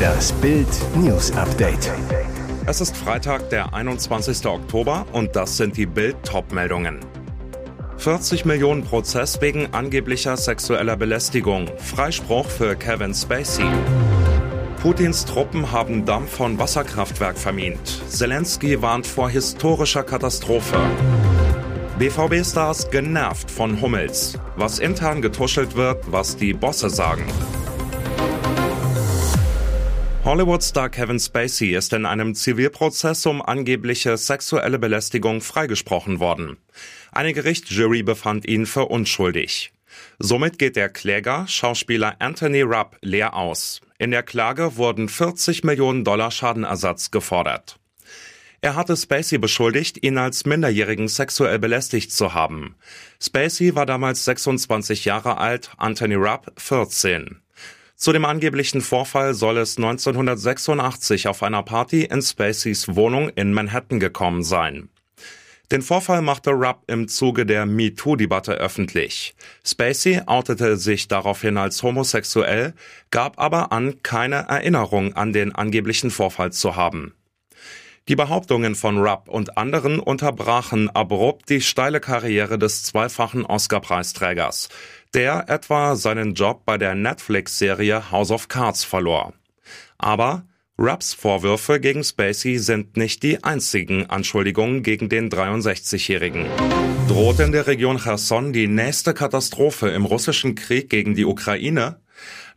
Das Bild News Update. Es ist Freitag, der 21. Oktober und das sind die Bild Topmeldungen. 40 Millionen Prozess wegen angeblicher sexueller Belästigung. Freispruch für Kevin Spacey. Putins Truppen haben Dampf von Wasserkraftwerk vermint. Zelensky warnt vor historischer Katastrophe. BVB-Stars genervt von Hummels. Was intern getuschelt wird, was die Bosse sagen. Hollywood-Star Kevin Spacey ist in einem Zivilprozess um angebliche sexuelle Belästigung freigesprochen worden. Eine Gerichtsjury befand ihn für unschuldig. Somit geht der Kläger, Schauspieler Anthony Rupp, leer aus. In der Klage wurden 40 Millionen Dollar Schadenersatz gefordert. Er hatte Spacey beschuldigt, ihn als Minderjährigen sexuell belästigt zu haben. Spacey war damals 26 Jahre alt, Anthony Rupp 14. Zu dem angeblichen Vorfall soll es 1986 auf einer Party in Spaceys Wohnung in Manhattan gekommen sein. Den Vorfall machte Rupp im Zuge der MeToo-Debatte öffentlich. Spacey outete sich daraufhin als homosexuell, gab aber an, keine Erinnerung an den angeblichen Vorfall zu haben. Die Behauptungen von Rupp und anderen unterbrachen abrupt die steile Karriere des zweifachen Oscar-Preisträgers der etwa seinen Job bei der Netflix-Serie House of Cards verlor. Aber Rapps Vorwürfe gegen Spacey sind nicht die einzigen Anschuldigungen gegen den 63-Jährigen. Droht in der Region Cherson die nächste Katastrophe im russischen Krieg gegen die Ukraine?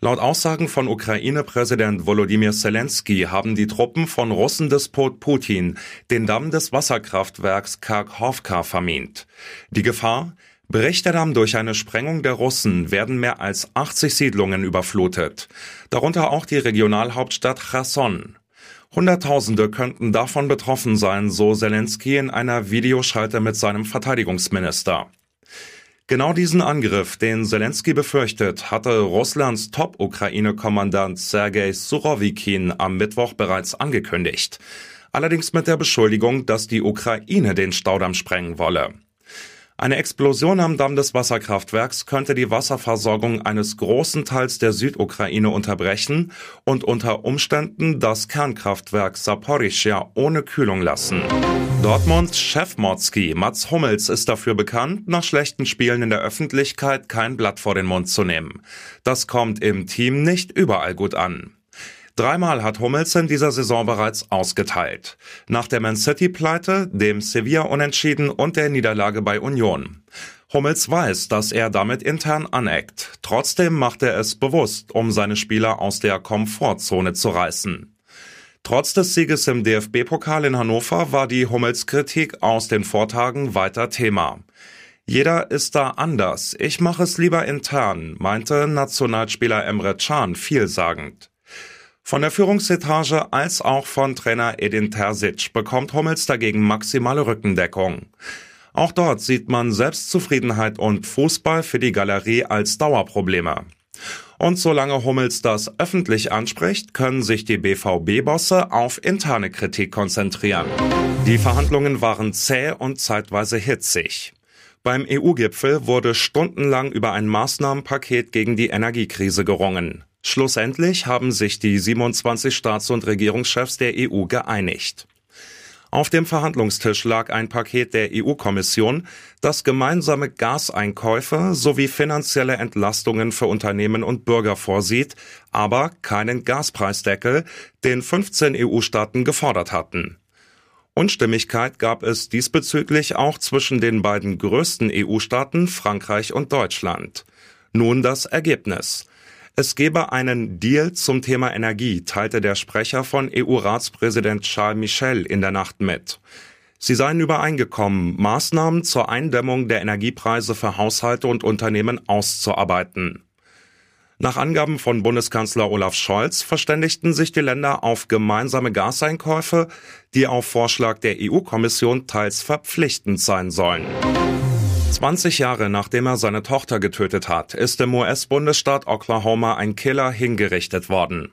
Laut Aussagen von Ukraine-Präsident Volodymyr Zelensky haben die Truppen von Russendespot Putin den Damm des Wasserkraftwerks Karkovka vermint. Die Gefahr? Bricht der Damm durch eine Sprengung der Russen, werden mehr als 80 Siedlungen überflutet, darunter auch die Regionalhauptstadt Cherson. Hunderttausende könnten davon betroffen sein, so Zelensky in einer Videoschalte mit seinem Verteidigungsminister. Genau diesen Angriff, den Zelensky befürchtet, hatte Russlands Top-Ukraine-Kommandant Sergei Surovikin am Mittwoch bereits angekündigt. Allerdings mit der Beschuldigung, dass die Ukraine den Staudamm sprengen wolle. Eine Explosion am Damm des Wasserkraftwerks könnte die Wasserversorgung eines großen Teils der Südukraine unterbrechen und unter Umständen das Kernkraftwerk Saporischja ohne Kühlung lassen. Dortmunds Chefmordski Mats Hummels ist dafür bekannt, nach schlechten Spielen in der Öffentlichkeit kein Blatt vor den Mund zu nehmen. Das kommt im Team nicht überall gut an. Dreimal hat Hummels in dieser Saison bereits ausgeteilt. Nach der Man City-Pleite, dem Sevilla-Unentschieden und der Niederlage bei Union. Hummels weiß, dass er damit intern aneckt. Trotzdem macht er es bewusst, um seine Spieler aus der Komfortzone zu reißen. Trotz des Sieges im DFB-Pokal in Hannover war die Hummels-Kritik aus den Vortagen weiter Thema. Jeder ist da anders. Ich mache es lieber intern, meinte Nationalspieler Emre Can vielsagend. Von der Führungsetage als auch von Trainer Edin Terzic bekommt Hummels dagegen maximale Rückendeckung. Auch dort sieht man Selbstzufriedenheit und Fußball für die Galerie als Dauerprobleme. Und solange Hummels das öffentlich anspricht, können sich die BVB-Bosse auf interne Kritik konzentrieren. Die Verhandlungen waren zäh und zeitweise hitzig. Beim EU-Gipfel wurde stundenlang über ein Maßnahmenpaket gegen die Energiekrise gerungen. Schlussendlich haben sich die 27 Staats- und Regierungschefs der EU geeinigt. Auf dem Verhandlungstisch lag ein Paket der EU-Kommission, das gemeinsame Gaseinkäufe sowie finanzielle Entlastungen für Unternehmen und Bürger vorsieht, aber keinen Gaspreisdeckel, den 15 EU-Staaten gefordert hatten. Unstimmigkeit gab es diesbezüglich auch zwischen den beiden größten EU-Staaten Frankreich und Deutschland. Nun das Ergebnis. Es gebe einen Deal zum Thema Energie, teilte der Sprecher von EU-Ratspräsident Charles Michel in der Nacht mit. Sie seien übereingekommen, Maßnahmen zur Eindämmung der Energiepreise für Haushalte und Unternehmen auszuarbeiten. Nach Angaben von Bundeskanzler Olaf Scholz verständigten sich die Länder auf gemeinsame Gaseinkäufe, die auf Vorschlag der EU-Kommission teils verpflichtend sein sollen. 20 Jahre nachdem er seine Tochter getötet hat, ist im US-Bundesstaat Oklahoma ein Killer hingerichtet worden.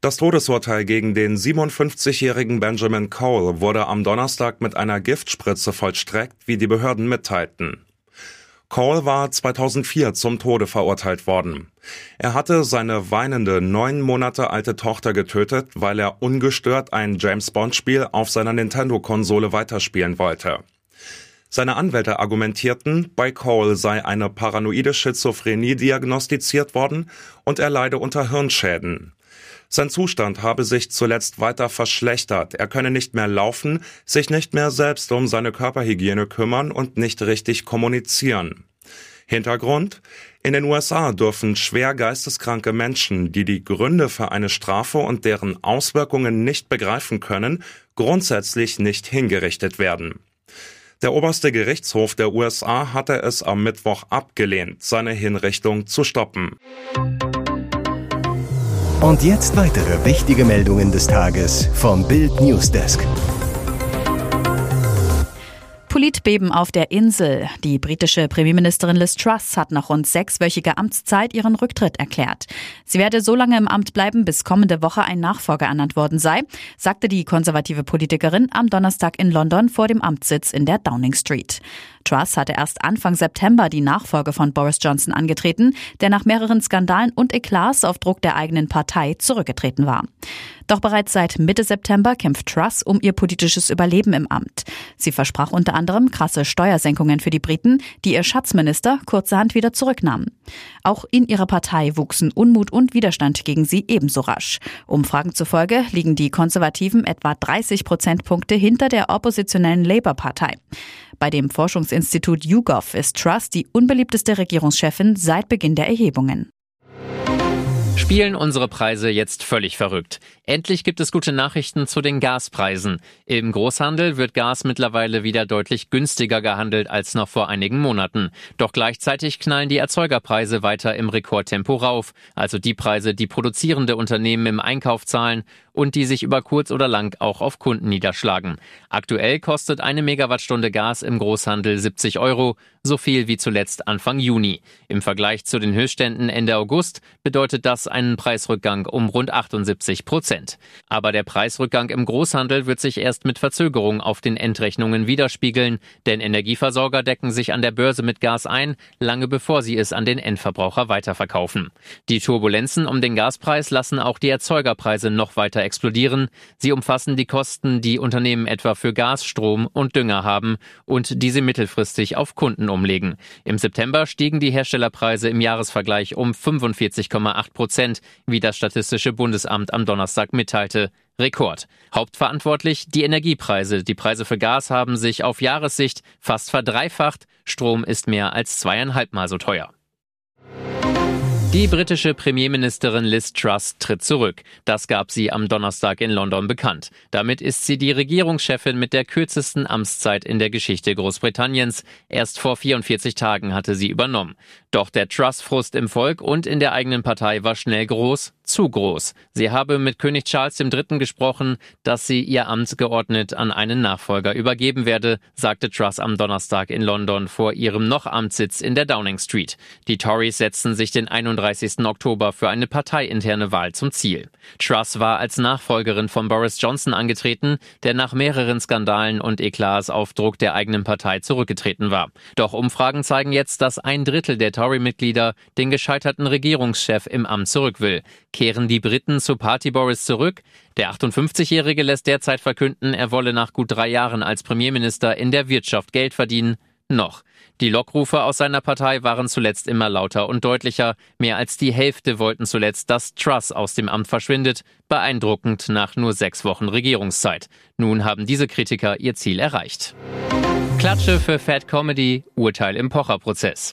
Das Todesurteil gegen den 57-jährigen Benjamin Cole wurde am Donnerstag mit einer Giftspritze vollstreckt, wie die Behörden mitteilten. Cole war 2004 zum Tode verurteilt worden. Er hatte seine weinende neun Monate alte Tochter getötet, weil er ungestört ein James Bond Spiel auf seiner Nintendo-Konsole weiterspielen wollte. Seine Anwälte argumentierten, bei Cole sei eine paranoide Schizophrenie diagnostiziert worden und er leide unter Hirnschäden. Sein Zustand habe sich zuletzt weiter verschlechtert. Er könne nicht mehr laufen, sich nicht mehr selbst um seine Körperhygiene kümmern und nicht richtig kommunizieren. Hintergrund? In den USA dürfen schwer geisteskranke Menschen, die die Gründe für eine Strafe und deren Auswirkungen nicht begreifen können, grundsätzlich nicht hingerichtet werden. Der oberste Gerichtshof der USA hatte es am Mittwoch abgelehnt, seine Hinrichtung zu stoppen. Und jetzt weitere wichtige Meldungen des Tages vom Bild Newsdesk. Politbeben auf der Insel. Die britische Premierministerin Liz Truss hat nach rund sechswöchiger Amtszeit ihren Rücktritt erklärt. Sie werde so lange im Amt bleiben, bis kommende Woche ein Nachfolger ernannt worden sei, sagte die konservative Politikerin am Donnerstag in London vor dem Amtssitz in der Downing Street. Truss hatte erst Anfang September die Nachfolge von Boris Johnson angetreten, der nach mehreren Skandalen und Eklats auf Druck der eigenen Partei zurückgetreten war. Doch bereits seit Mitte September kämpft Truss um ihr politisches Überleben im Amt. Sie versprach unter anderem krasse Steuersenkungen für die Briten, die ihr Schatzminister kurzerhand wieder zurücknahm. Auch in ihrer Partei wuchsen Unmut und Widerstand gegen sie ebenso rasch. Umfragen zufolge liegen die Konservativen etwa 30 Prozentpunkte hinter der oppositionellen Labour-Partei. Bei dem Forschungsinstitut YouGov ist Truss die unbeliebteste Regierungschefin seit Beginn der Erhebungen. Spielen unsere Preise jetzt völlig verrückt? Endlich gibt es gute Nachrichten zu den Gaspreisen. Im Großhandel wird Gas mittlerweile wieder deutlich günstiger gehandelt als noch vor einigen Monaten. Doch gleichzeitig knallen die Erzeugerpreise weiter im Rekordtempo rauf, also die Preise, die produzierende Unternehmen im Einkauf zahlen und die sich über kurz oder lang auch auf Kunden niederschlagen. Aktuell kostet eine Megawattstunde Gas im Großhandel 70 Euro, so viel wie zuletzt Anfang Juni. Im Vergleich zu den Höchstständen Ende August bedeutet das einen Preisrückgang um rund 78 Prozent. Aber der Preisrückgang im Großhandel wird sich erst mit Verzögerung auf den Endrechnungen widerspiegeln, denn Energieversorger decken sich an der Börse mit Gas ein, lange bevor sie es an den Endverbraucher weiterverkaufen. Die Turbulenzen um den Gaspreis lassen auch die Erzeugerpreise noch weiter explodieren. Sie umfassen die Kosten, die Unternehmen etwa für Gas, Strom und Dünger haben und diese mittelfristig auf Kunden umlegen. Im September stiegen die Herstellerpreise im Jahresvergleich um 45,8 Prozent, wie das Statistische Bundesamt am Donnerstag mitteilte. Rekord. Hauptverantwortlich die Energiepreise. Die Preise für Gas haben sich auf Jahressicht fast verdreifacht. Strom ist mehr als zweieinhalbmal so teuer. Die britische Premierministerin Liz Truss tritt zurück. Das gab sie am Donnerstag in London bekannt. Damit ist sie die Regierungschefin mit der kürzesten Amtszeit in der Geschichte Großbritanniens. Erst vor 44 Tagen hatte sie übernommen. Doch der Truss-Frust im Volk und in der eigenen Partei war schnell groß zu groß. Sie habe mit König Charles III. gesprochen, dass sie ihr Amt geordnet an einen Nachfolger übergeben werde, sagte Truss am Donnerstag in London vor ihrem noch Amtssitz in der Downing Street. Die Tories setzten sich den 31. Oktober für eine parteiinterne Wahl zum Ziel. Truss war als Nachfolgerin von Boris Johnson angetreten, der nach mehreren Skandalen und Eklats auf Druck der eigenen Partei zurückgetreten war. Doch Umfragen zeigen jetzt, dass ein Drittel der Tory-Mitglieder den gescheiterten Regierungschef im Amt zurück will. Kehren die Briten zu Party Boris zurück? Der 58-Jährige lässt derzeit verkünden, er wolle nach gut drei Jahren als Premierminister in der Wirtschaft Geld verdienen. Noch. Die Lockrufe aus seiner Partei waren zuletzt immer lauter und deutlicher. Mehr als die Hälfte wollten zuletzt, dass Truss aus dem Amt verschwindet. Beeindruckend nach nur sechs Wochen Regierungszeit. Nun haben diese Kritiker ihr Ziel erreicht. Klatsche für Fat Comedy, Urteil im Pocher-Prozess.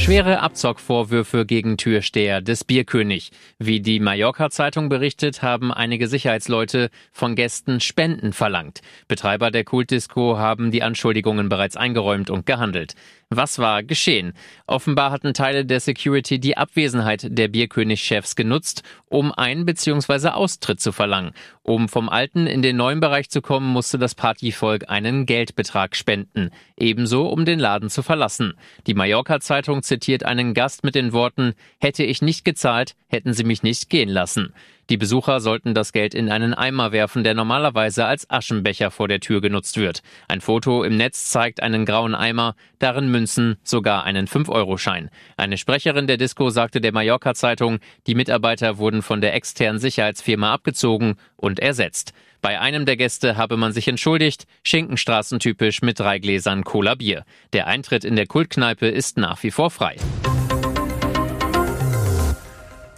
Schwere Abzockvorwürfe gegen Türsteher des Bierkönig. Wie die Mallorca-Zeitung berichtet, haben einige Sicherheitsleute von Gästen Spenden verlangt. Betreiber der Kultdisco haben die Anschuldigungen bereits eingeräumt und gehandelt. Was war geschehen? Offenbar hatten Teile der Security die Abwesenheit der Bierkönig-Chefs genutzt, um Ein- bzw. Austritt zu verlangen. Um vom alten in den neuen Bereich zu kommen, musste das Partyvolk einen Geldbetrag spenden. Ebenso, um den Laden zu verlassen. Die Mallorca-Zeitung zitiert einen Gast mit den Worten, hätte ich nicht gezahlt, hätten sie mich nicht gehen lassen. Die Besucher sollten das Geld in einen Eimer werfen, der normalerweise als Aschenbecher vor der Tür genutzt wird. Ein Foto im Netz zeigt einen grauen Eimer, darin Münzen, sogar einen 5-Euro-Schein. Eine Sprecherin der Disco sagte der Mallorca-Zeitung, die Mitarbeiter wurden von der externen Sicherheitsfirma abgezogen und ersetzt. Bei einem der Gäste habe man sich entschuldigt, Schinkenstraßentypisch mit drei Gläsern Cola Bier. Der Eintritt in der Kultkneipe ist nach wie vor frei.